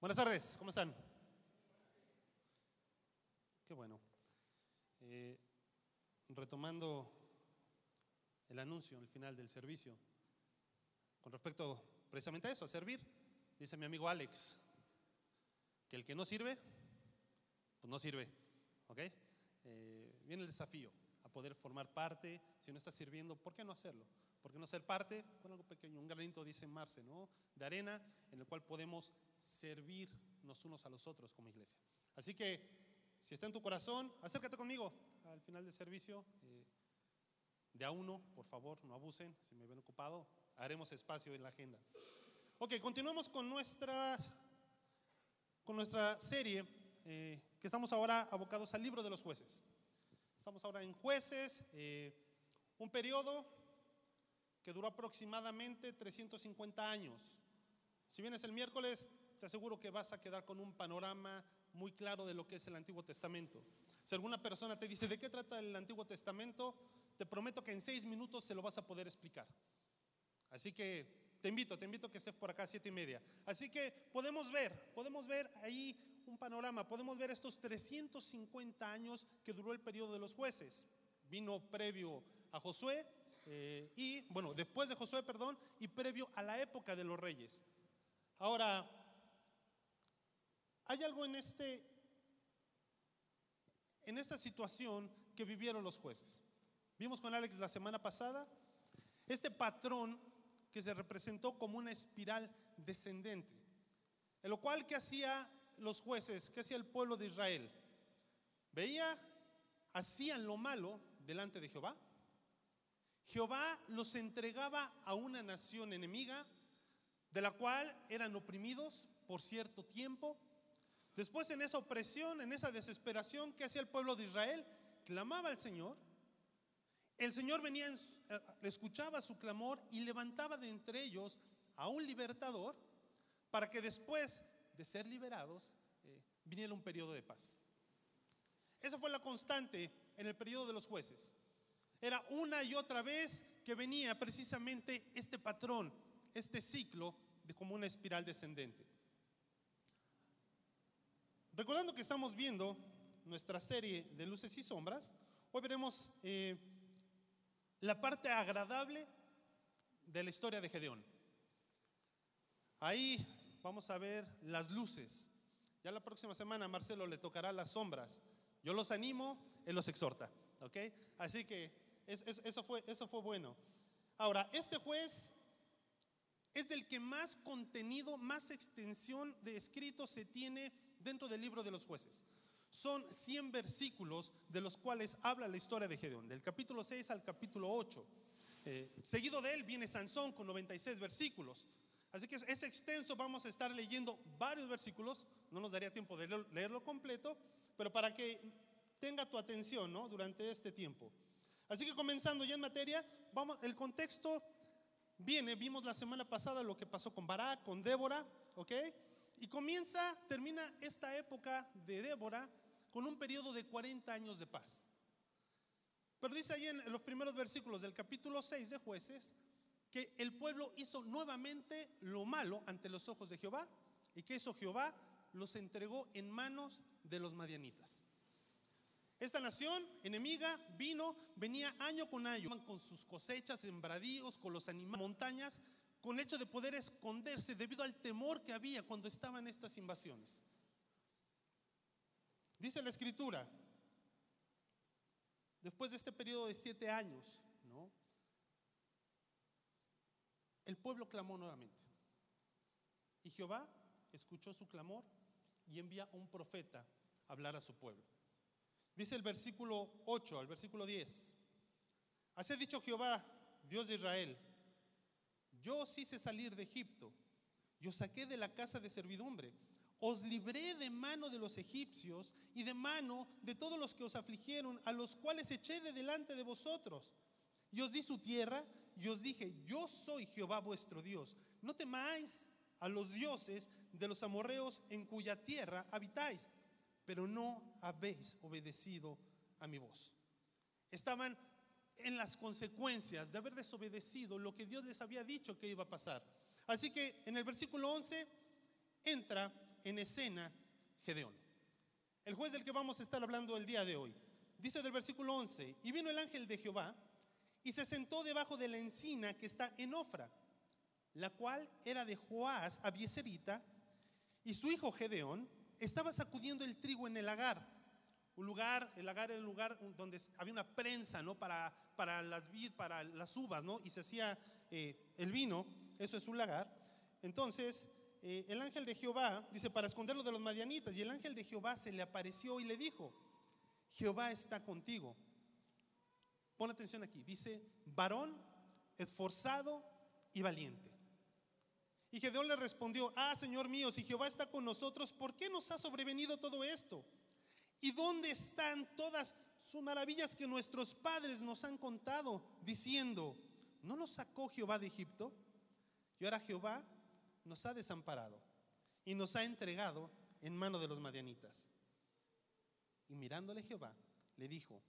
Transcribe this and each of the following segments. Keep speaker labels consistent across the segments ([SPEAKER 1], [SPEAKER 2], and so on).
[SPEAKER 1] Buenas tardes, ¿cómo están? Qué bueno. Eh, retomando el anuncio al final del servicio, con respecto precisamente a eso, a servir, dice mi amigo Alex, que el que no sirve, pues no sirve, ¿ok? Eh, viene el desafío a poder formar parte, si no estás sirviendo, ¿por qué no hacerlo? ¿Por qué no ser parte? Con algo pequeño, un granito, dice Marce, ¿no? De arena en el cual podemos servirnos unos a los otros como iglesia. Así que, si está en tu corazón, acércate conmigo al final del servicio. Eh, de a uno, por favor, no abusen. Si me ven ocupado, haremos espacio en la agenda. Ok, continuamos con, nuestras, con nuestra serie, eh, que estamos ahora abocados al libro de los jueces. Estamos ahora en jueces, eh, un periodo que duró aproximadamente 350 años. Si vienes el miércoles, te aseguro que vas a quedar con un panorama muy claro de lo que es el Antiguo Testamento. Si alguna persona te dice, ¿de qué trata el Antiguo Testamento? Te prometo que en seis minutos se lo vas a poder explicar. Así que te invito, te invito a que estés por acá a siete y media. Así que podemos ver, podemos ver ahí un panorama, podemos ver estos 350 años que duró el periodo de los jueces. Vino previo a Josué eh, y, bueno, después de Josué, perdón, y previo a la época de los reyes. Ahora, hay algo en, este, en esta situación que vivieron los jueces. Vimos con Alex la semana pasada este patrón que se representó como una espiral descendente. En lo cual, ¿qué hacía los jueces? ¿Qué hacía el pueblo de Israel? Veía, hacían lo malo delante de Jehová. Jehová los entregaba a una nación enemiga, de la cual eran oprimidos por cierto tiempo, Después en esa opresión, en esa desesperación que hacía el pueblo de Israel, clamaba al Señor. El Señor venía, eh, escuchaba su clamor y levantaba de entre ellos a un libertador para que después de ser liberados eh, viniera un periodo de paz. Esa fue la constante en el periodo de los jueces. Era una y otra vez que venía precisamente este patrón, este ciclo de como una espiral descendente. Recordando que estamos viendo nuestra serie de luces y sombras, hoy veremos eh, la parte agradable de la historia de Gedeón. Ahí vamos a ver las luces. Ya la próxima semana a Marcelo le tocará las sombras. Yo los animo, él los exhorta. Así que eso, fue, eso fue bueno. Ahora, este juez es del que más contenido, más extensión de escrito se tiene dentro del libro de los jueces. Son 100 versículos de los cuales habla la historia de Gedeón, del capítulo 6 al capítulo 8. Eh, seguido de él viene Sansón con 96 versículos. Así que es, extenso, vamos a estar leyendo varios versículos, no nos daría tiempo de leerlo, completo, pero para que tenga tu atención ¿no? durante este tiempo. Así que comenzando ya en materia, vamos, el contexto viene, vimos la semana pasada lo que pasó con Barak, con Débora, ¿ok? Y comienza, termina esta época de Débora con un periodo de 40 años de paz. Pero dice ahí en los primeros versículos del capítulo 6 de jueces que el pueblo hizo nuevamente lo malo ante los ojos de Jehová y que eso Jehová los entregó en manos de los madianitas. Esta nación enemiga vino, venía año con año con sus cosechas, sembradíos, con los animales, montañas, con el hecho de poder esconderse debido al temor que había cuando estaban estas invasiones. Dice la escritura, después de este periodo de siete años, ¿no? el pueblo clamó nuevamente. Y Jehová escuchó su clamor y envía a un profeta a hablar a su pueblo. Dice el versículo 8 al versículo 10. Así ha dicho Jehová, Dios de Israel, yo os hice salir de Egipto, yo saqué de la casa de servidumbre, os libré de mano de los egipcios y de mano de todos los que os afligieron, a los cuales eché de delante de vosotros. Y os di su tierra y os dije, yo soy Jehová vuestro Dios. No temáis a los dioses de los amorreos en cuya tierra habitáis pero no habéis obedecido a mi voz. Estaban en las consecuencias de haber desobedecido lo que Dios les había dicho que iba a pasar. Así que en el versículo 11 entra en escena Gedeón. El juez del que vamos a estar hablando el día de hoy. Dice del versículo 11, y vino el ángel de Jehová y se sentó debajo de la encina que está en Ofra, la cual era de Joás Abieserita, y su hijo Gedeón estaba sacudiendo el trigo en el lagar. Un lugar, el lagar era el lugar donde había una prensa, ¿no? Para, para las vid, para las uvas, ¿no? Y se hacía eh, el vino, eso es un lagar. Entonces, eh, el ángel de Jehová, dice, para esconderlo de los madianitas, y el ángel de Jehová se le apareció y le dijo, Jehová está contigo. Pon atención aquí, dice, varón esforzado y valiente. Y Gedeón le respondió, ah, Señor mío, si Jehová está con nosotros, ¿por qué nos ha sobrevenido todo esto? ¿Y dónde están todas sus maravillas que nuestros padres nos han contado, diciendo, ¿no nos sacó Jehová de Egipto? Y ahora Jehová nos ha desamparado y nos ha entregado en mano de los madianitas. Y mirándole Jehová, le dijo,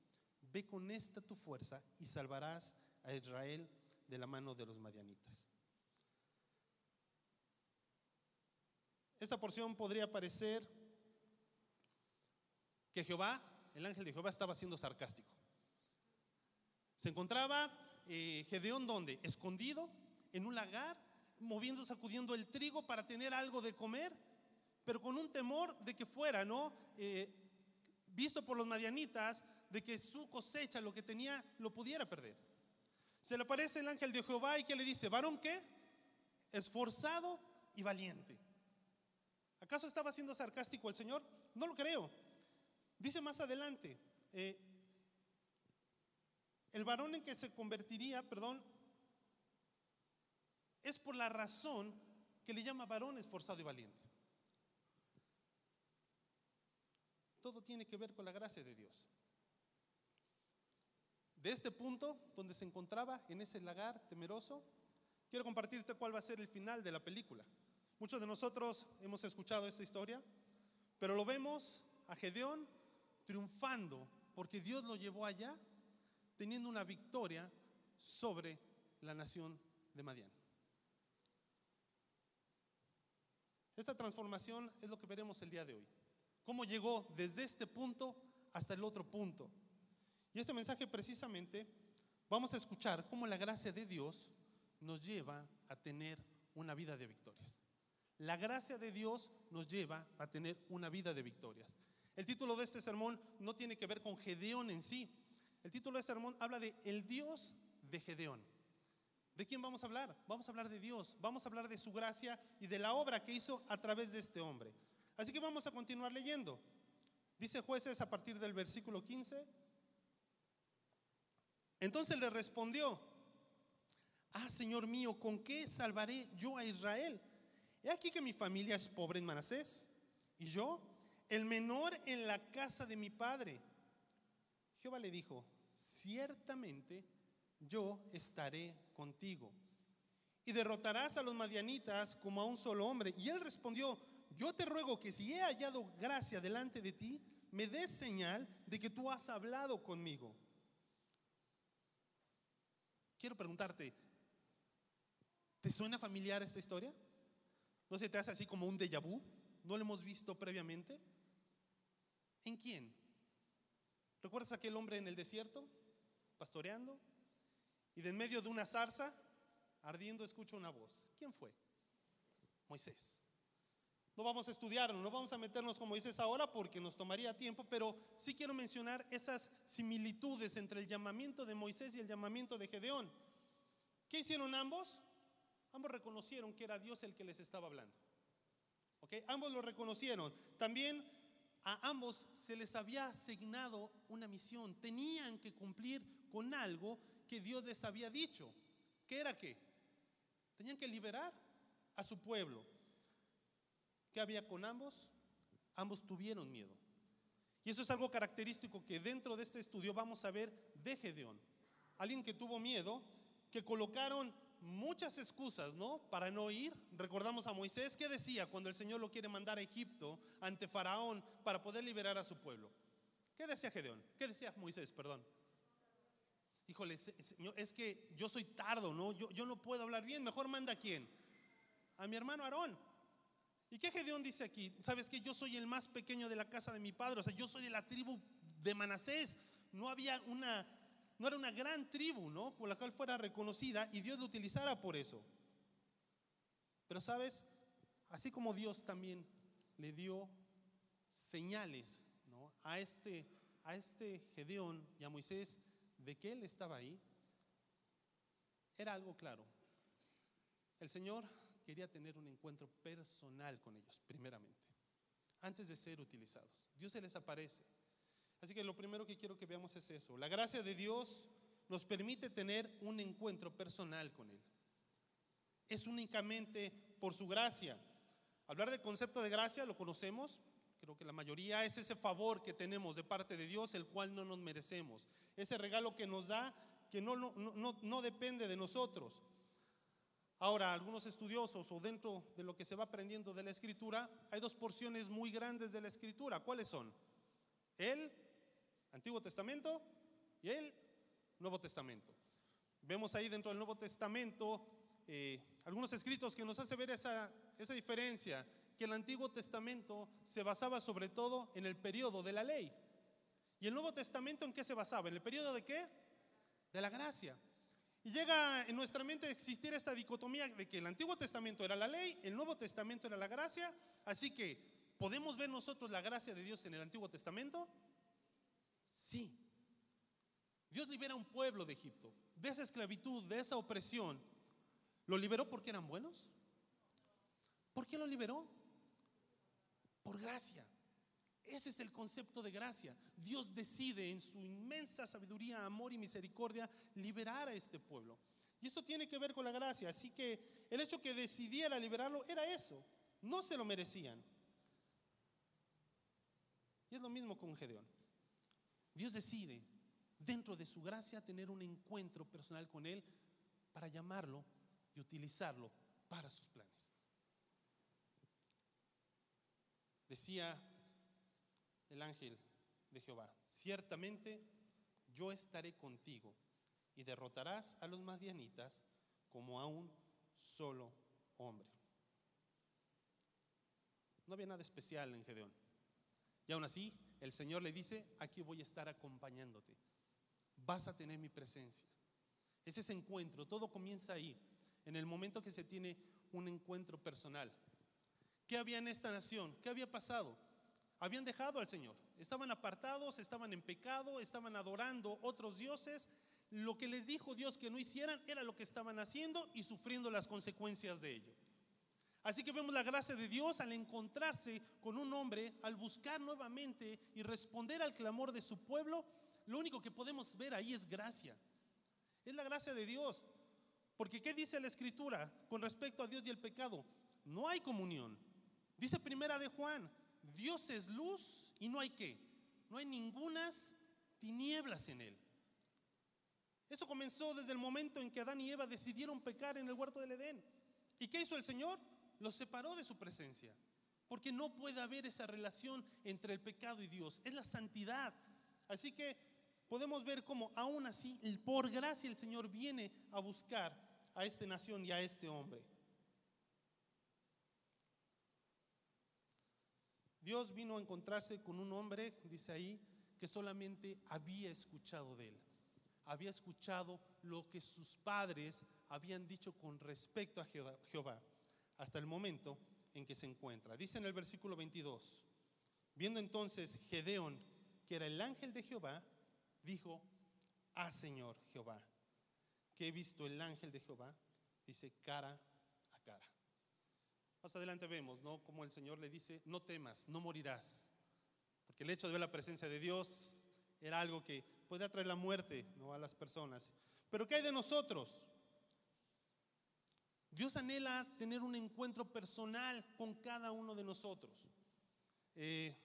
[SPEAKER 1] ve con esta tu fuerza y salvarás a Israel de la mano de los madianitas. Esta porción podría parecer que Jehová, el ángel de Jehová, estaba siendo sarcástico. Se encontraba eh, Gedeón donde? Escondido en un lagar, moviendo, sacudiendo el trigo para tener algo de comer, pero con un temor de que fuera, ¿no? Eh, visto por los madianitas, de que su cosecha, lo que tenía, lo pudiera perder. Se le aparece el ángel de Jehová y que le dice, varón qué? Esforzado y valiente. ¿Acaso estaba siendo sarcástico el Señor? No lo creo. Dice más adelante, eh, el varón en que se convertiría, perdón, es por la razón que le llama varón esforzado y valiente. Todo tiene que ver con la gracia de Dios. De este punto, donde se encontraba en ese lagar temeroso, quiero compartirte cuál va a ser el final de la película. Muchos de nosotros hemos escuchado esta historia, pero lo vemos a Gedeón triunfando porque Dios lo llevó allá teniendo una victoria sobre la nación de Madián. Esta transformación es lo que veremos el día de hoy. Cómo llegó desde este punto hasta el otro punto. Y este mensaje precisamente vamos a escuchar cómo la gracia de Dios nos lleva a tener una vida de victorias. La gracia de Dios nos lleva a tener una vida de victorias. El título de este sermón no tiene que ver con Gedeón en sí. El título de este sermón habla de el Dios de Gedeón. ¿De quién vamos a hablar? Vamos a hablar de Dios, vamos a hablar de su gracia y de la obra que hizo a través de este hombre. Así que vamos a continuar leyendo. Dice jueces a partir del versículo 15. Entonces le respondió, ah, Señor mío, ¿con qué salvaré yo a Israel? He aquí que mi familia es pobre en Manasés, y yo, el menor en la casa de mi padre. Jehová le dijo, ciertamente yo estaré contigo. Y derrotarás a los madianitas como a un solo hombre. Y él respondió, yo te ruego que si he hallado gracia delante de ti, me des señal de que tú has hablado conmigo. Quiero preguntarte, ¿te suena familiar esta historia? ¿No se te hace así como un déjà vu? ¿No lo hemos visto previamente? ¿En quién? ¿Recuerdas aquel hombre en el desierto, pastoreando? Y de en medio de una zarza, ardiendo, escucha una voz. ¿Quién fue? Moisés. No vamos a estudiarlo, no vamos a meternos con Moisés ahora porque nos tomaría tiempo, pero sí quiero mencionar esas similitudes entre el llamamiento de Moisés y el llamamiento de Gedeón. ¿Qué hicieron ambos? Ambos reconocieron que era Dios el que les estaba hablando. ¿Ok? Ambos lo reconocieron. También a ambos se les había asignado una misión. Tenían que cumplir con algo que Dios les había dicho. ¿Qué era qué? Tenían que liberar a su pueblo. ¿Qué había con ambos? Ambos tuvieron miedo. Y eso es algo característico que dentro de este estudio vamos a ver de Gedeón. Alguien que tuvo miedo, que colocaron muchas excusas, ¿no? Para no ir. Recordamos a Moisés, ¿qué decía cuando el Señor lo quiere mandar a Egipto ante Faraón para poder liberar a su pueblo? ¿Qué decía Gedeón? ¿Qué decía Moisés, perdón? Híjole, Señor, es que yo soy tardo, ¿no? Yo, no puedo hablar bien, mejor manda a quién? A mi hermano Aarón. ¿Y ¿Y qué Gedeón dice aquí? ¿Sabes que yo soy el más pequeño de la casa de mi padre? O sea, yo soy de la tribu de Manasés. No había una, no era una gran tribu, ¿no? Por la cual fuera reconocida y Dios lo utilizara por eso. Pero sabes, así como Dios también le dio señales ¿no? a, este, a este Gedeón y a Moisés de que él estaba ahí, era algo claro. El Señor quería tener un encuentro personal con ellos, primeramente, antes de ser utilizados. Dios se les aparece. Así que lo primero que quiero que veamos es eso. La gracia de Dios nos permite tener un encuentro personal con Él. Es únicamente por su gracia. Hablar del concepto de gracia lo conocemos, creo que la mayoría es ese favor que tenemos de parte de Dios, el cual no nos merecemos. Ese regalo que nos da que no, no, no, no depende de nosotros. Ahora, algunos estudiosos o dentro de lo que se va aprendiendo de la escritura, hay dos porciones muy grandes de la escritura. ¿Cuáles son? El Antiguo Testamento y el Nuevo Testamento. Vemos ahí dentro del Nuevo Testamento eh, algunos escritos que nos hace ver esa, esa diferencia, que el Antiguo Testamento se basaba sobre todo en el periodo de la ley. ¿Y el Nuevo Testamento en qué se basaba? ¿En el periodo de qué? De la gracia. Y llega en nuestra mente a existir esta dicotomía de que el Antiguo Testamento era la ley, el Nuevo Testamento era la gracia, así que ¿podemos ver nosotros la gracia de Dios en el Antiguo Testamento? Sí. Dios libera a un pueblo de Egipto, de esa esclavitud, de esa opresión. ¿Lo liberó porque eran buenos? ¿Por qué lo liberó? Por gracia. Ese es el concepto de gracia. Dios decide en su inmensa sabiduría, amor y misericordia liberar a este pueblo. Y eso tiene que ver con la gracia. Así que el hecho que decidiera liberarlo era eso. No se lo merecían. Y es lo mismo con Gedeón. Dios decide, dentro de su gracia, tener un encuentro personal con Él para llamarlo y utilizarlo para sus planes. Decía el ángel de Jehová, ciertamente yo estaré contigo y derrotarás a los madianitas como a un solo hombre. No había nada especial en Gedeón. Y aún así, el Señor le dice, aquí voy a estar acompañándote. Vas a tener mi presencia. Es ese encuentro, todo comienza ahí, en el momento que se tiene un encuentro personal. ¿Qué había en esta nación? ¿Qué había pasado? habían dejado al Señor. Estaban apartados, estaban en pecado, estaban adorando otros dioses. Lo que les dijo Dios que no hicieran era lo que estaban haciendo y sufriendo las consecuencias de ello. Así que vemos la gracia de Dios al encontrarse con un hombre, al buscar nuevamente y responder al clamor de su pueblo. Lo único que podemos ver ahí es gracia. Es la gracia de Dios. Porque ¿qué dice la escritura con respecto a Dios y el pecado? No hay comunión. Dice primera de Juan, Dios es luz y no hay qué, no hay ningunas tinieblas en él. Eso comenzó desde el momento en que Adán y Eva decidieron pecar en el huerto del Edén. ¿Y qué hizo el Señor? Los separó de su presencia. Porque no puede haber esa relación entre el pecado y Dios. Es la santidad. Así que podemos ver cómo aún así, por gracia, el Señor viene a buscar a esta nación y a este hombre. Dios vino a encontrarse con un hombre, dice ahí, que solamente había escuchado de él. Había escuchado lo que sus padres habían dicho con respecto a Jehová, hasta el momento en que se encuentra. Dice en el versículo 22, viendo entonces Gedeón, que era el ángel de Jehová, dijo, ah Señor Jehová, que he visto el ángel de Jehová, dice cara a cara. Más adelante vemos, ¿no? Como el Señor le dice, no temas, no morirás. Porque el hecho de ver la presencia de Dios era algo que podría traer la muerte ¿no? a las personas. Pero ¿qué hay de nosotros? Dios anhela tener un encuentro personal con cada uno de nosotros. Eh,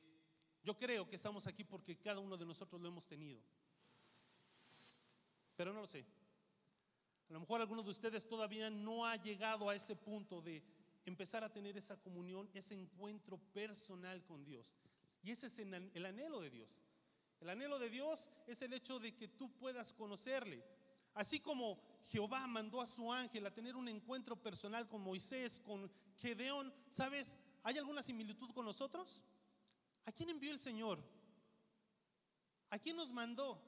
[SPEAKER 1] yo creo que estamos aquí porque cada uno de nosotros lo hemos tenido. Pero no lo sé. A lo mejor alguno de ustedes todavía no ha llegado a ese punto de empezar a tener esa comunión, ese encuentro personal con Dios. Y ese es el anhelo de Dios. El anhelo de Dios es el hecho de que tú puedas conocerle. Así como Jehová mandó a su ángel a tener un encuentro personal con Moisés, con Gedeón, ¿sabes? ¿Hay alguna similitud con nosotros? ¿A quién envió el Señor? ¿A quién nos mandó?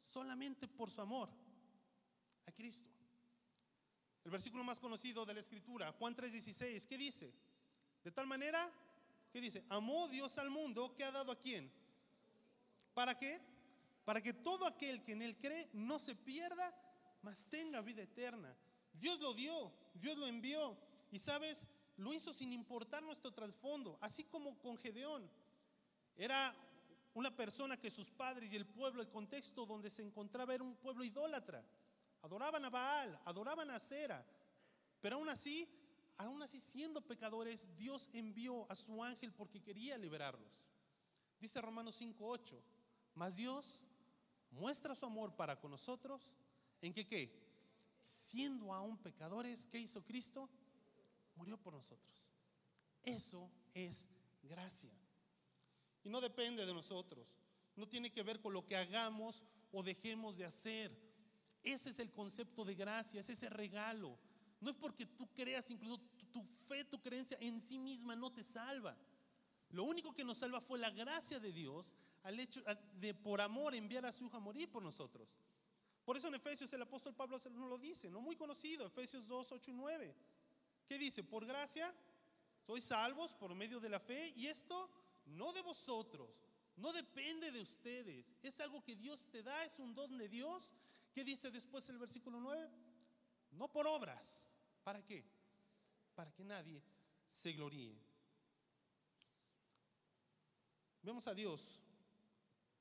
[SPEAKER 1] Solamente por su amor. A Cristo. El versículo más conocido de la Escritura, Juan 3:16, ¿qué dice? De tal manera, ¿qué dice? Amó Dios al mundo, ¿qué ha dado a quién? ¿Para qué? Para que todo aquel que en él cree no se pierda, mas tenga vida eterna. Dios lo dio, Dios lo envió. Y sabes, lo hizo sin importar nuestro trasfondo, así como con Gedeón. Era una persona que sus padres y el pueblo, el contexto donde se encontraba era un pueblo idólatra. Adoraban a Baal, adoraban a Cera. Pero aún así, aún así siendo pecadores, Dios envió a su ángel porque quería liberarlos. Dice Romanos 5:8, mas Dios muestra su amor para con nosotros en que qué? Siendo aún pecadores, ¿qué hizo Cristo? Murió por nosotros. Eso es gracia. Y no depende de nosotros. No tiene que ver con lo que hagamos o dejemos de hacer. Ese es el concepto de gracia, es ese regalo. No es porque tú creas, incluso tu, fe, tu creencia en sí misma no te salva. Lo único que nos salva fue la gracia de Dios al hecho de por amor enviar a su hijo a morir por nosotros. Por eso en Efesios el apóstol Pablo nos lo dice, no muy conocido, Efesios 2, 8 y 9. ¿Qué dice? Por gracia sois salvos por medio de la fe y esto no de vosotros, no depende de ustedes, es algo que Dios te da, es un don de Dios. ¿Qué dice después el versículo 9? No por obras. ¿Para qué? Para que nadie se gloríe. Vemos a Dios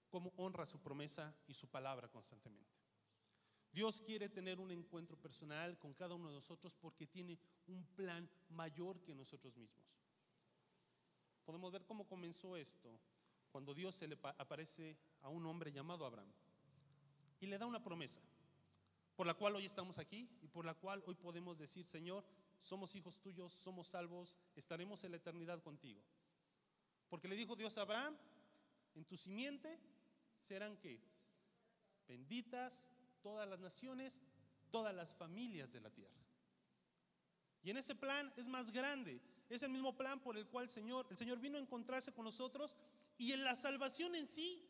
[SPEAKER 1] como honra su promesa y su palabra constantemente. Dios quiere tener un encuentro personal con cada uno de nosotros porque tiene un plan mayor que nosotros mismos. Podemos ver cómo comenzó esto cuando Dios se le aparece a un hombre llamado Abraham y le da una promesa por la cual hoy estamos aquí y por la cual hoy podemos decir, Señor, somos hijos tuyos, somos salvos, estaremos en la eternidad contigo. Porque le dijo Dios a Abraham, en tu simiente serán que benditas todas las naciones, todas las familias de la tierra. Y en ese plan es más grande, es el mismo plan por el cual el Señor, el Señor vino a encontrarse con nosotros y en la salvación en sí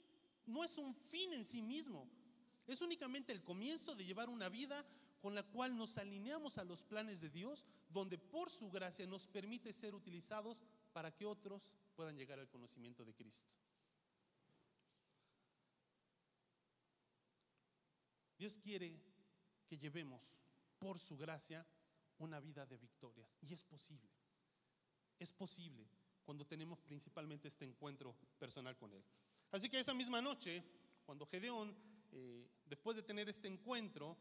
[SPEAKER 1] no es un fin en sí mismo, es únicamente el comienzo de llevar una vida con la cual nos alineamos a los planes de Dios, donde por su gracia nos permite ser utilizados para que otros puedan llegar al conocimiento de Cristo. Dios quiere que llevemos por su gracia una vida de victorias. Y es posible. Es posible cuando tenemos principalmente este encuentro personal con Él. Así que esa misma noche, cuando Gedeón, eh, después de tener este encuentro,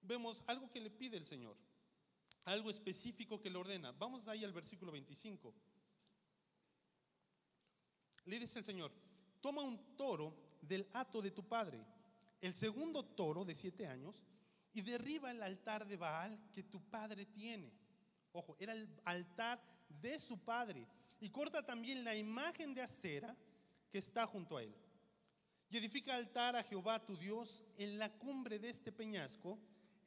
[SPEAKER 1] vemos algo que le pide el Señor, algo específico que le ordena. Vamos ahí al versículo 25. Le dice el Señor, toma un toro del hato de tu padre el segundo toro de siete años y derriba el altar de Baal que tu padre tiene. Ojo, era el altar de su padre. Y corta también la imagen de acera que está junto a él. Y edifica altar a Jehová tu Dios en la cumbre de este peñasco,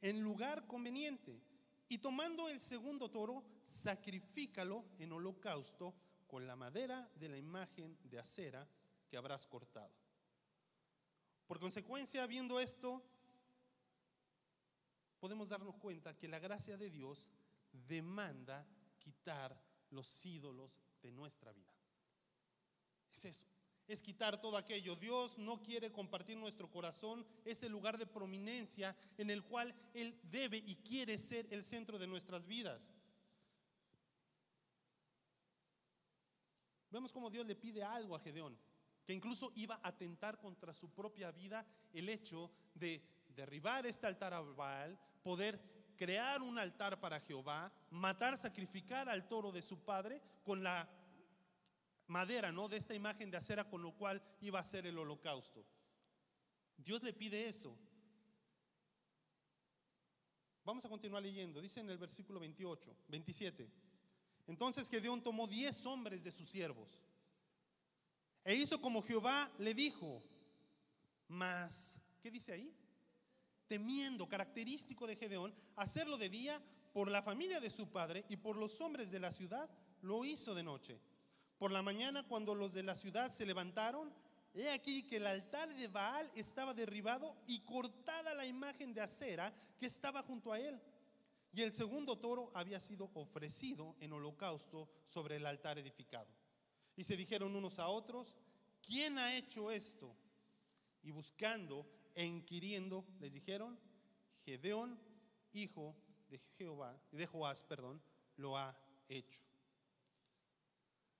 [SPEAKER 1] en lugar conveniente. Y tomando el segundo toro, sacrifícalo en holocausto con la madera de la imagen de acera que habrás cortado. Por consecuencia, viendo esto, podemos darnos cuenta que la gracia de Dios demanda quitar los ídolos de nuestra vida. Es eso, es quitar todo aquello. Dios no quiere compartir nuestro corazón, ese lugar de prominencia en el cual Él debe y quiere ser el centro de nuestras vidas. Vemos cómo Dios le pide algo a Gedeón que incluso iba a atentar contra su propia vida el hecho de derribar este altar a Baal, poder crear un altar para Jehová, matar, sacrificar al toro de su padre con la madera, ¿no? De esta imagen de acera con lo cual iba a ser el holocausto. Dios le pide eso. Vamos a continuar leyendo. Dice en el versículo 28, 27. Entonces Gedeón tomó diez hombres de sus siervos e hizo como Jehová le dijo. Mas, ¿qué dice ahí? Temiendo, característico de Gedeón, hacerlo de día por la familia de su padre y por los hombres de la ciudad, lo hizo de noche. Por la mañana, cuando los de la ciudad se levantaron, he aquí que el altar de Baal estaba derribado y cortada la imagen de acera que estaba junto a él. Y el segundo toro había sido ofrecido en holocausto sobre el altar edificado. Y se dijeron unos a otros, ¿quién ha hecho esto? Y buscando e inquiriendo, les dijeron, Gedeón, hijo de Jehová, de Joás, perdón, lo ha hecho.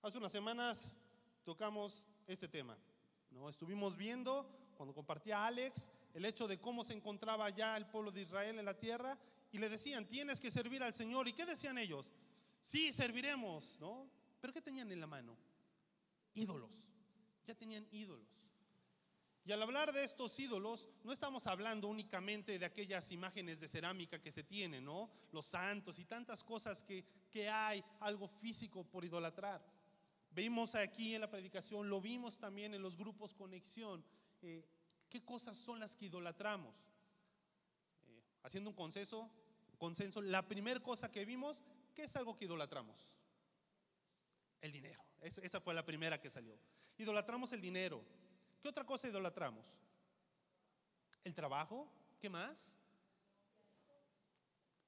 [SPEAKER 1] Hace unas semanas tocamos este tema. ¿no? Estuvimos viendo, cuando compartía Alex, el hecho de cómo se encontraba ya el pueblo de Israel en la tierra y le decían, tienes que servir al Señor. ¿Y qué decían ellos? Sí, serviremos, ¿no? ¿Pero qué tenían en la mano? Ídolos. Ya tenían ídolos. Y al hablar de estos ídolos, no estamos hablando únicamente de aquellas imágenes de cerámica que se tienen, ¿no? Los santos y tantas cosas que, que hay, algo físico por idolatrar. Vimos aquí en la predicación, lo vimos también en los grupos conexión, eh, qué cosas son las que idolatramos. Eh, haciendo un consenso, consenso, la primera cosa que vimos, ¿qué es algo que idolatramos? El dinero. Esa fue la primera que salió. Idolatramos el dinero. ¿Qué otra cosa idolatramos? El trabajo, ¿qué más?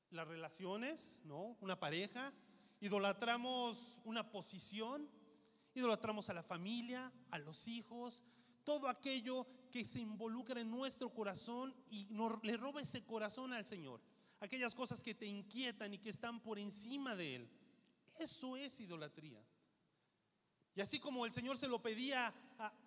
[SPEAKER 1] Las relaciones, ¿no? Una pareja. Idolatramos una posición, idolatramos a la familia, a los hijos, todo aquello que se involucra en nuestro corazón y le roba ese corazón al Señor. Aquellas cosas que te inquietan y que están por encima de Él. Eso es idolatría. Y así como el Señor se lo pedía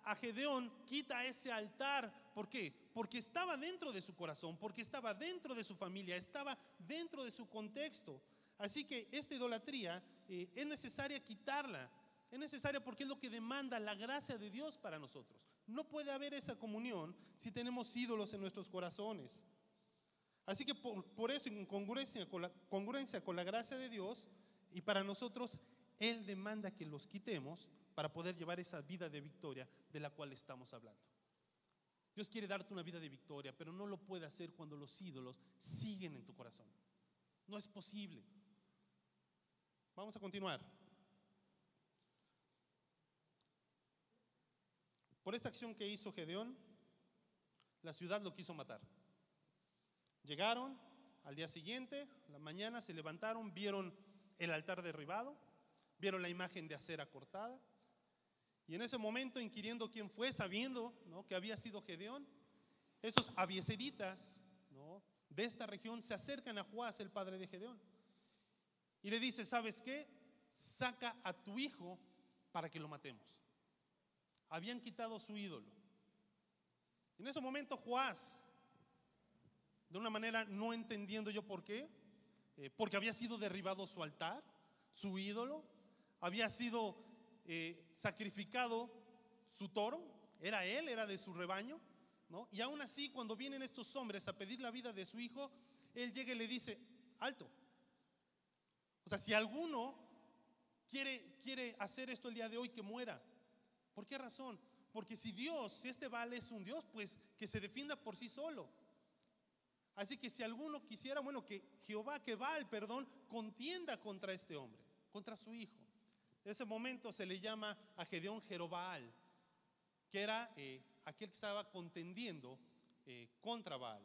[SPEAKER 1] a, Gedeón, quita ese altar. ¿Por qué? Porque estaba dentro de su corazón, porque estaba dentro de su familia, estaba dentro de su contexto. Así que esta idolatría eh, es necesaria quitarla. Es necesaria porque es lo que demanda la gracia de Dios para nosotros. No puede haber esa comunión si tenemos ídolos en nuestros corazones. Así que por, eso, en congruencia con, la, con la gracia de Dios, y para nosotros, Él demanda que los quitemos para poder llevar esa vida de victoria de la cual estamos hablando. Dios quiere darte una vida de victoria, pero no lo puede hacer cuando los ídolos siguen en tu corazón. No es posible. Vamos a continuar. Por esta acción que hizo Gedeón, la ciudad lo quiso matar. Llegaron al día siguiente, la mañana se levantaron, vieron el altar derribado, vieron la imagen de acera cortada, y en ese momento, inquiriendo quién fue, sabiendo que había sido Gedeón, esos abieseritas de esta región se acercan a Joás, el padre de Gedeón, y le dice, ¿sabes qué? Saca a tu hijo para que lo matemos. Habían quitado su ídolo. En ese momento Joás, de una manera no entendiendo yo por qué, eh, porque había sido derribado su altar, su ídolo, había sido eh, sacrificado su toro, era él, era de su rebaño, ¿no? Y aún así, cuando vienen estos hombres a pedir la vida de su hijo, él llega y le dice, alto. O sea, si alguno quiere, quiere hacer esto el día de hoy, que muera. ¿Por qué razón? Porque si Dios, si este Baal es un Dios, pues que se defienda por sí solo. Así que si alguno quisiera, bueno, que Jehová, que Baal, perdón, contienda contra este hombre, contra su hijo. Ese momento se le llama a Gedeón Jerobal, que era eh, aquel que estaba contendiendo eh, contra Baal.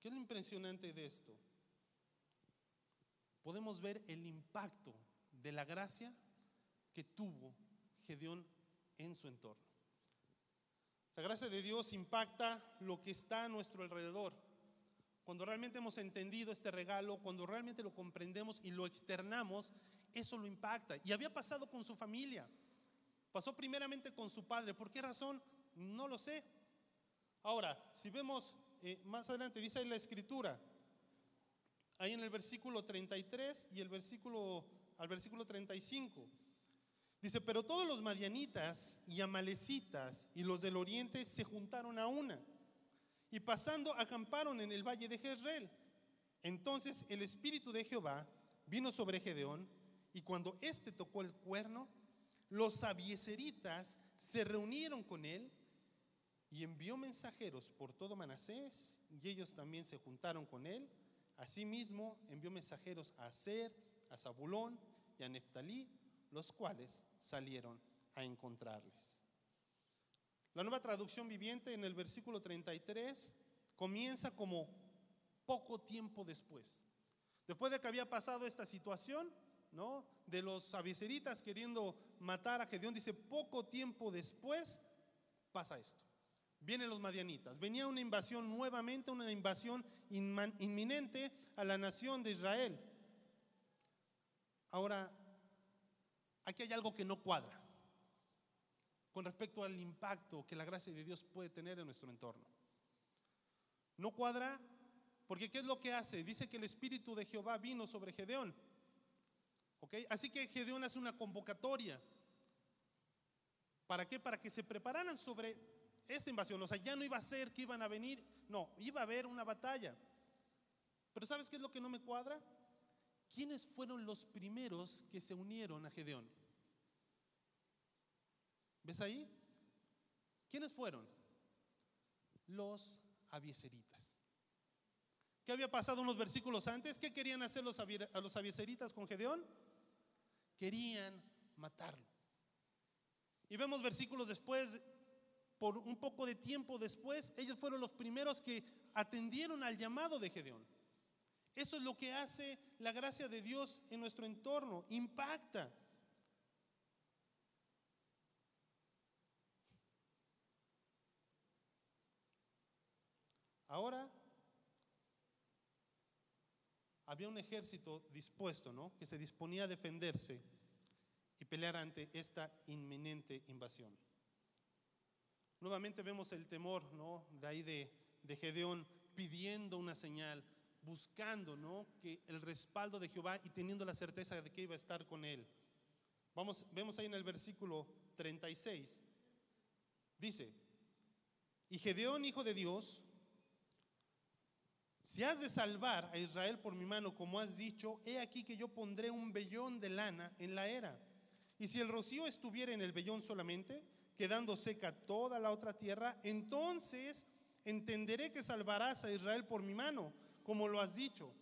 [SPEAKER 1] ¿Qué es lo impresionante de esto? Podemos ver el impacto de la gracia que tuvo Gedeón en su entorno. La gracia de Dios impacta lo que está a nuestro alrededor. Cuando realmente hemos entendido este regalo, cuando realmente lo comprendemos y lo externamos, eso lo impacta. Y había pasado con su familia. Pasó primeramente con su padre. ¿Por qué razón? No lo sé. Ahora, si vemos eh, más adelante, dice ahí la escritura, ahí en el versículo 33 y el versículo, al versículo 35. Dice, pero todos los madianitas y amalecitas y los del oriente se juntaron a una y pasando acamparon en el valle de Jezreel. Entonces el espíritu de Jehová vino sobre Gedeón y cuando éste tocó el cuerno, los abieseritas se reunieron con él y envió mensajeros por todo Manasés y ellos también se juntaron con él. Asimismo envió mensajeros a Ser, a Zabulón y a Neftalí, los cuales salieron a encontrarles. La nueva traducción viviente en el versículo 33 comienza como poco tiempo después. Después de que había pasado esta situación, ¿no? De los abiseritas queriendo matar a Gedeón, dice, poco tiempo después pasa esto. Vienen los madianitas. Venía una invasión nuevamente, una invasión inminente a la nación de Israel. Ahora, aquí hay algo que no cuadra con respecto al impacto que la gracia de Dios puede tener en nuestro entorno. No cuadra porque ¿qué es lo que hace? Dice que el Espíritu de Jehová vino sobre Gedeón. ¿Ok? Así que Gedeón hace una convocatoria. ¿Para qué? Para que se prepararan sobre esta invasión. O sea, ya no iba a ser que iban a venir, no, iba a haber una batalla. Pero ¿sabes qué es lo que no me cuadra? ¿Quiénes fueron los primeros que se unieron a Gedeón? ¿Ves ahí? ¿Quiénes fueron? Los abieseritas. ¿Qué había pasado unos versículos antes? ¿Qué querían hacer los, a los abieseritas con Gedeón? Querían matarlo. Y vemos versículos después, por un poco de tiempo después, ellos fueron los primeros que atendieron al llamado de Gedeón. Eso es lo que hace la gracia de Dios en nuestro entorno, impacta. Ahora había un ejército dispuesto, ¿no? Que se disponía a defenderse y pelear ante esta inminente invasión. Nuevamente vemos el temor, ¿no? De ahí de, de Gedeón pidiendo una señal, buscando, ¿no? Que el respaldo de Jehová y teniendo la certeza de que iba a estar con él. Vamos, vemos ahí en el versículo 36. Dice, y Gedeón, hijo de Dios, si has de salvar a Israel por mi mano, como has dicho, he aquí que yo pondré un vellón de lana en la era. Y si el rocío estuviera en el vellón solamente, quedando seca toda la otra tierra, entonces entenderé que salvarás a Israel por mi mano, como lo has dicho.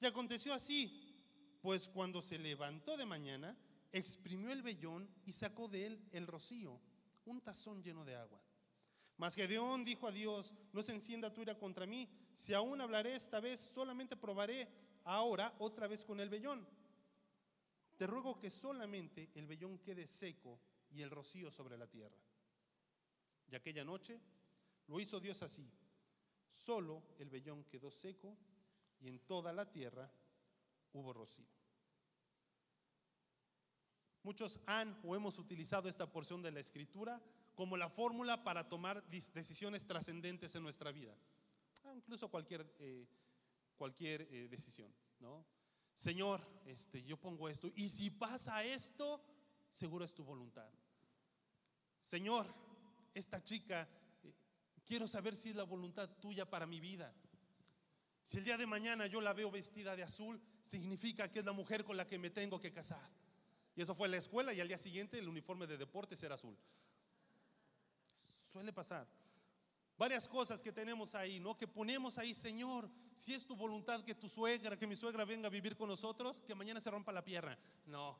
[SPEAKER 1] Y aconteció así, pues cuando se levantó de mañana, exprimió el vellón y sacó de él el rocío, un tazón lleno de agua. Mas Gedeón dijo a Dios, no se encienda tu ira contra mí, si aún hablaré esta vez, solamente probaré ahora otra vez con el vellón. Te ruego que solamente el vellón quede seco y el rocío sobre la tierra. Y aquella noche lo hizo Dios así. Solo el vellón quedó seco y en toda la tierra hubo rocío. Muchos han o hemos utilizado esta porción de la escritura como la fórmula para tomar decisiones trascendentes en nuestra vida. Ah, incluso cualquier, eh, cualquier eh, decisión, ¿no? Señor, este, yo pongo esto, y si pasa esto, seguro es tu voluntad. Señor, esta chica, eh, quiero saber si es la voluntad tuya para mi vida. Si el día de mañana yo la veo vestida de azul, significa que es la mujer con la que me tengo que casar. Y eso fue en la escuela y al día siguiente el uniforme de deportes era azul. Suele pasar. Varias cosas que tenemos ahí, ¿no? Que ponemos ahí, Señor, si es tu voluntad que tu suegra, que mi suegra venga a vivir con nosotros, que mañana se rompa la pierna. No.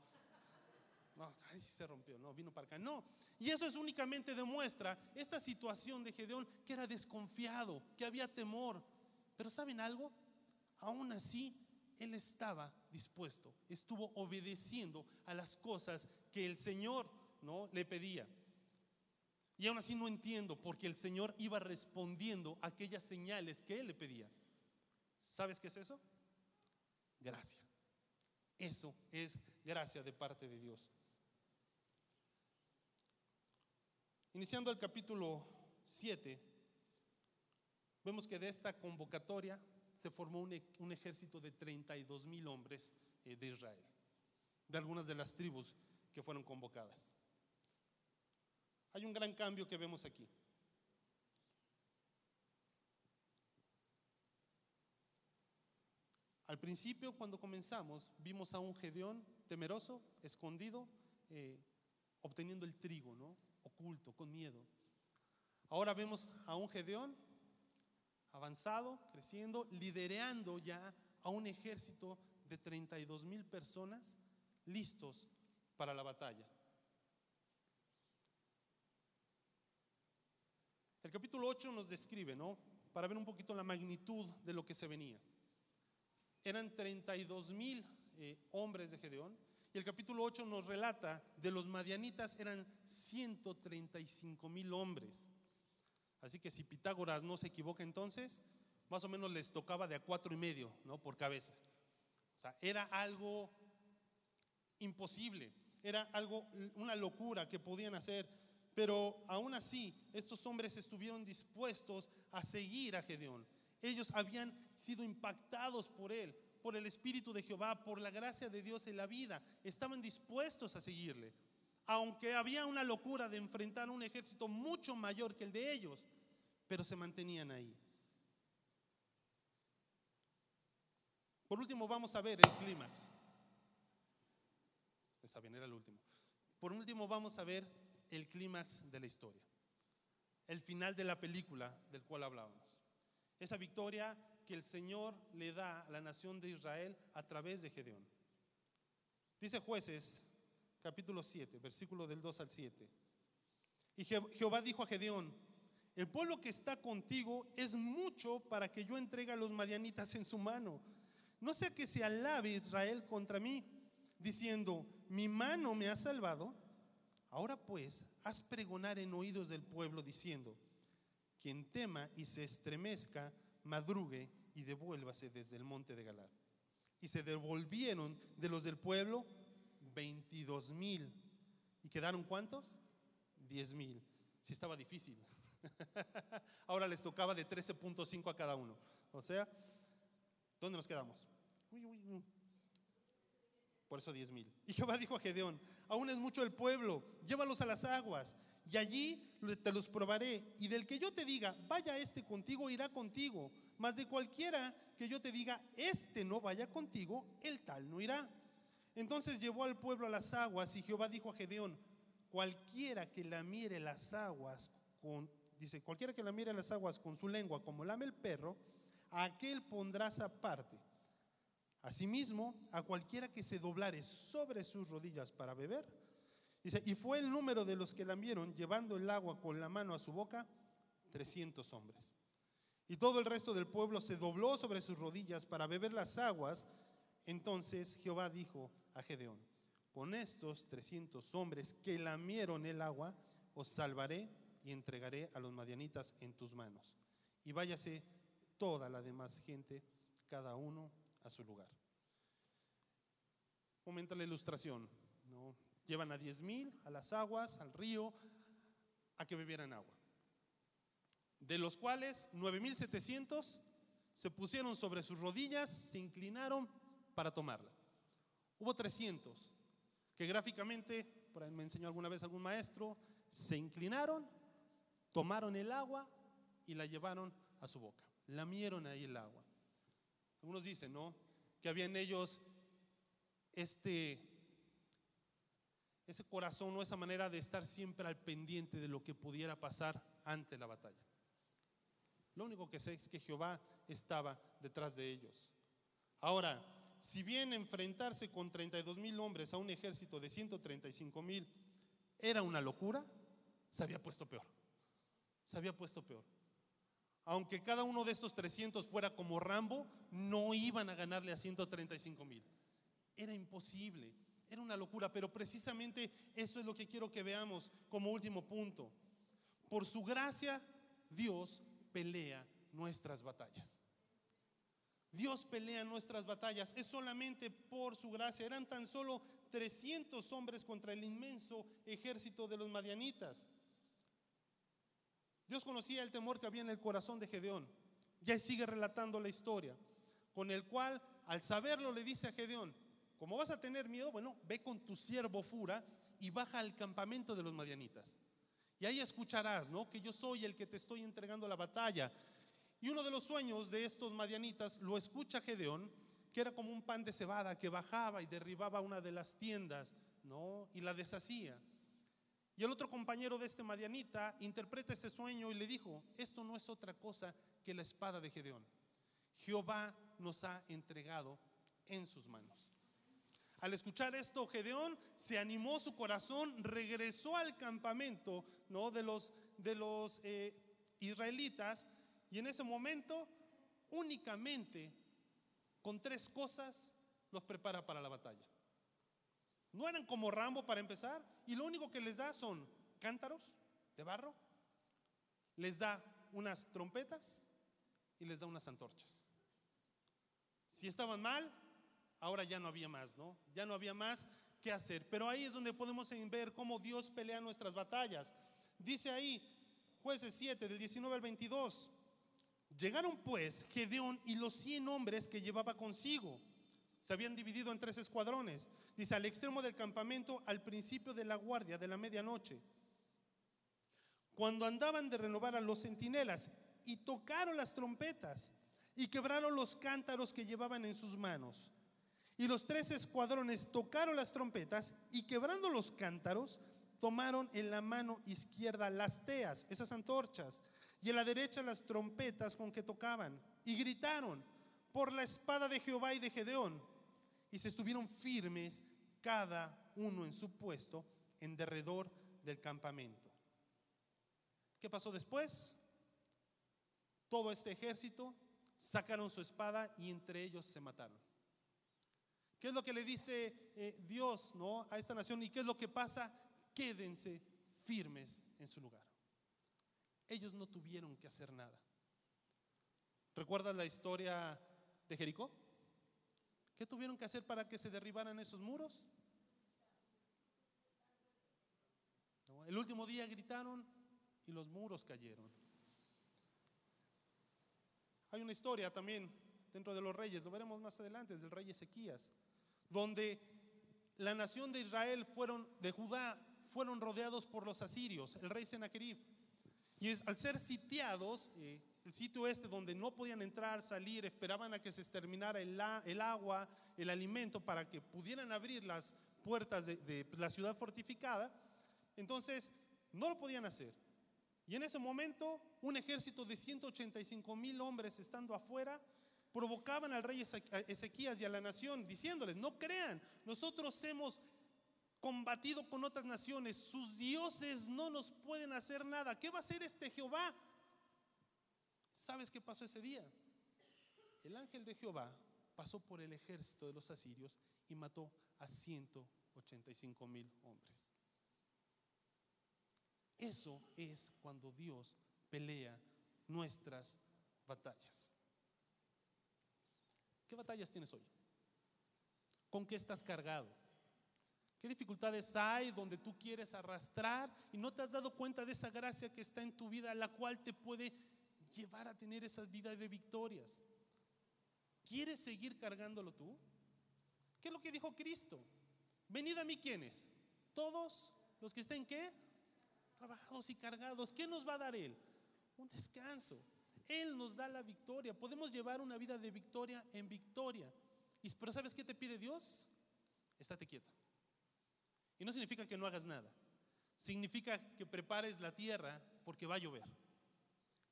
[SPEAKER 1] No, ay, sí se rompió, no, vino para acá. No. Y eso es únicamente demuestra esta situación de Gedeón, que era desconfiado, que había temor. Pero ¿saben algo? Aún así, él estaba dispuesto, estuvo obedeciendo a las cosas que el Señor ¿no? le pedía. Y aún así no entiendo porque el Señor iba respondiendo a aquellas señales que Él le pedía. ¿Sabes qué es eso? Gracia. Eso es gracia de parte de Dios. Iniciando el capítulo 7, vemos que de esta convocatoria se formó un, e, ejército de 32 mil hombres eh, de Israel, de algunas de las tribus que fueron convocadas. Hay un gran cambio que vemos aquí. Al principio, cuando comenzamos, vimos a un Gedeón temeroso, escondido, eh, obteniendo el trigo, ¿no? Oculto, con miedo. Ahora vemos a un Gedeón avanzado, creciendo, liderando ya a un ejército de 32 mil personas listos para la batalla. El capítulo 8 nos describe, ¿no? Para ver un poquito la magnitud de lo que se venía. Eran 32 mil eh, hombres de Gedeón y el capítulo 8 nos relata de los madianitas eran 135 mil hombres. Así que si Pitágoras no se equivoca entonces, más o menos les tocaba de a cuatro y medio, ¿no? Por cabeza. O sea, era algo imposible, era algo, una locura que podían hacer, pero aún así estos hombres estuvieron dispuestos a seguir a Gedeón. Ellos habían sido impactados por él, por el Espíritu de Jehová, por la gracia de Dios en la vida. Estaban dispuestos a seguirle. Aunque había una locura de enfrentar un ejército mucho mayor que el de ellos, pero se mantenían ahí. Por último, vamos a ver el clímax. Está bien, era el último. Por último, vamos a ver el clímax de la historia. El final de la película del cual hablábamos. Esa victoria que el Señor le da a la nación de Israel a través de Gedeón. Dice jueces, capítulo 7, versículo del 2 al 7. Y Jehová dijo a Gedeón, el pueblo que está contigo es mucho para que yo entregue a los madianitas en su mano. No sea que se alabe Israel contra mí, diciendo, mi mano me ha salvado. Ahora pues, haz pregonar en oídos del pueblo, diciendo, quien tema y se estremezca, madrugue y devuélvase desde el monte de Galad. Y se devolvieron de los del pueblo 22 mil. ¿Y quedaron cuántos? 10 mil. Si estaba difícil. Ahora les tocaba de 13.5 a cada uno. O sea, ¿dónde nos quedamos? Por eso 10 mil. Y Jehová dijo a Gedeón, aún es mucho el pueblo, llévalos a las aguas y allí te los probaré. Y del que yo te diga, vaya este contigo, irá contigo. Mas de cualquiera que yo te diga, este no vaya contigo, el tal no irá. Entonces llevó al pueblo a las aguas y Jehová dijo a Gedeón, cualquiera que la mire las aguas con, dice, cualquiera que la mire las aguas con su lengua como lame el perro, a aquel pondrás aparte. Asimismo, a cualquiera que se doblare sobre sus rodillas para beber, Dice, y fue el número de los que la vieron llevando el agua con la mano a su boca, 300 hombres. Y todo el resto del pueblo se dobló sobre sus rodillas para beber las aguas. Entonces Jehová dijo a Gedeón, con estos 300 hombres que lamieron el agua, os salvaré y entregaré a los madianitas en tus manos. Y váyase toda la demás gente, cada uno a su lugar. Momento la ilustración. Llevan a diez mil a las aguas, al río, a que bebieran agua. De los cuales 9.700 se pusieron sobre sus rodillas, se inclinaron para tomarla. Hubo 300 que gráficamente, por ahí me enseñó alguna vez algún maestro, se inclinaron, tomaron el agua y la llevaron a su boca. Lamieron ahí el agua. Algunos dicen, ¿no? Que habían ellos este ese corazón o esa manera de estar siempre al pendiente de lo que pudiera pasar ante la batalla. Lo único que sé es que Jehová estaba detrás de ellos. Ahora, si bien enfrentarse con 32 mil hombres a un ejército de 135 mil era una locura, se había puesto peor. Se había puesto peor. Aunque cada uno de estos 300 fuera como Rambo, no iban a ganarle a 135 mil. Era imposible. Era una locura, pero precisamente eso es lo que quiero que veamos como último punto. Por su gracia, Dios pelea nuestras batallas. Dios pelea nuestras batallas. Es solamente por su gracia. Eran tan solo 300 hombres contra el inmenso ejército de los madianitas. Dios conocía el temor que había en el corazón de Gedeón. Ya sigue relatando la historia, con el cual, al saberlo, le dice a Gedeón, como vas a tener miedo, bueno, ve con tu siervo Fura y baja al campamento de los madianitas. Y ahí escucharás, ¿no? Que yo soy el que te estoy entregando la batalla. Y uno de los sueños de estos madianitas lo escucha Gedeón, que era como un pan de cebada que bajaba y derribaba una de las tiendas, ¿no? Y la deshacía. Y el otro compañero de este madianita interpreta ese sueño y le dijo, esto no es otra cosa que la espada de Gedeón. Jehová nos ha entregado en sus manos. Al escuchar esto, Gedeón se animó su corazón, regresó al campamento ¿no? de los, de los eh, israelitas y en ese momento únicamente con tres cosas los prepara para la batalla. No eran como Rambo para empezar y lo único que les da son cántaros de barro, les da unas trompetas y les da unas antorchas. Si estaban mal, ahora ya no había más, ¿no? Ya no había más que hacer. Pero ahí es donde podemos ver cómo Dios pelea nuestras batallas. Dice ahí, jueces 7, del 19 al 22. Llegaron pues Gedeón y los 100 hombres que llevaba consigo. Se habían dividido en tres escuadrones. Dice, al extremo del campamento, al principio de la guardia de la medianoche. Cuando andaban de renovar a los centinelas y tocaron las trompetas y quebraron los cántaros que llevaban en sus manos. Y los tres escuadrones tocaron las trompetas y quebrando los cántaros, tomaron en la mano izquierda las teas, esas antorchas, y en la derecha las trompetas con que tocaban, y gritaron por la espada de Jehová y de Gedeón, y se estuvieron firmes cada uno en su puesto en derredor del campamento. ¿Qué pasó después? Todo este ejército sacaron su espada y entre ellos se mataron. ¿Qué es lo que le dice eh, Dios ¿no? a esta nación? ¿Y qué es lo que pasa? Quédense firmes en su lugar. Ellos no tuvieron que hacer nada. ¿Recuerdas la historia de Jericó? ¿Qué tuvieron que hacer para que se derribaran esos muros? El último día gritaron y los muros cayeron. Hay una historia también dentro de los reyes, lo veremos más adelante, del rey Ezequías, donde la nación de Israel fueron, de Judá, fueron rodeados por los asirios, el rey Sennacherib. Y al ser sitiados, eh, el sitio este donde no podían entrar, salir, esperaban a que se exterminara el, agua, el alimento, para que pudieran abrir las puertas de, de la ciudad fortificada, entonces no lo podían hacer. Y en ese momento, un ejército de 185 mil hombres estando afuera provocaban al rey Ezequías y a la nación, diciéndoles, no crean, nosotros hemos combatido con otras naciones, sus dioses no nos pueden hacer nada. ¿Qué va a hacer este Jehová? ¿Sabes qué pasó ese día? El ángel de Jehová pasó por el ejército de los asirios y mató a 185 mil hombres. Eso es cuando Dios pelea nuestras batallas. ¿Qué batallas tienes hoy? ¿Con qué estás cargado? ¿Qué dificultades hay donde tú quieres arrastrar y no te has dado cuenta de esa gracia que está en tu vida, la cual te puede llevar a tener esa vida de victorias? ¿Quieres seguir cargándolo tú? ¿Qué es lo que dijo Cristo? Venid a mí quienes? Todos los que estén qué? trabajados y cargados. ¿Qué nos va a dar Él? Un descanso. Él nos da la victoria. Podemos llevar una vida de victoria en victoria. Pero ¿sabes qué te pide Dios? Estate quieta. Y no significa que no hagas nada. Significa que prepares la tierra porque va a llover.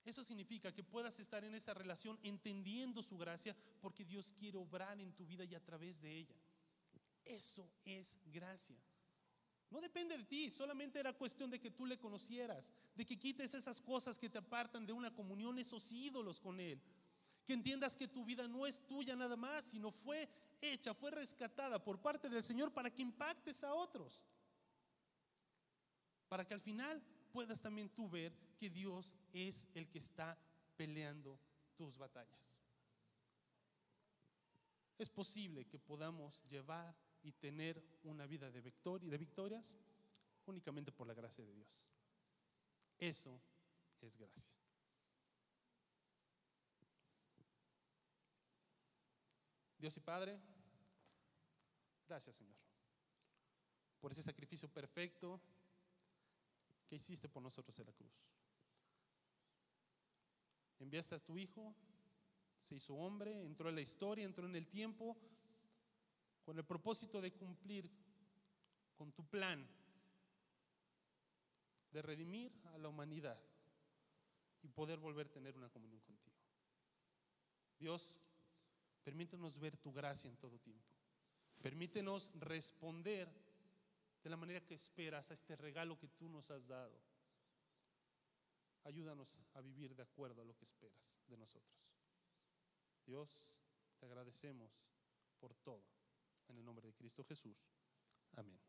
[SPEAKER 1] Eso significa que puedas estar en esa relación entendiendo su gracia porque Dios quiere obrar en tu vida y a través de ella. Eso es gracia. No depende de ti, solamente era cuestión de que tú le conocieras, de que quites esas cosas que te apartan de una comunión, esos ídolos con Él. Que entiendas que tu vida no es tuya nada más, sino fue hecha, fue rescatada por parte del Señor para que impactes a otros. Para que al final puedas también tú ver que Dios es el que está peleando tus batallas. Es posible que podamos llevar y tener una vida de, victoria, de victorias únicamente por la gracia de Dios. Eso es gracia. Dios y Padre, gracias Señor por ese sacrificio perfecto que hiciste por nosotros en la cruz. Enviaste a tu Hijo, se hizo hombre, entró en la historia, entró en el tiempo con el propósito de cumplir con tu plan de redimir a la humanidad y poder volver a tener una comunión contigo. Dios, Permítenos ver tu gracia en todo tiempo. Permítenos responder de la manera que esperas a este regalo que tú nos has dado. Ayúdanos a vivir de acuerdo a lo que esperas de nosotros. Dios, te agradecemos por todo. En el nombre de Cristo Jesús. Amén.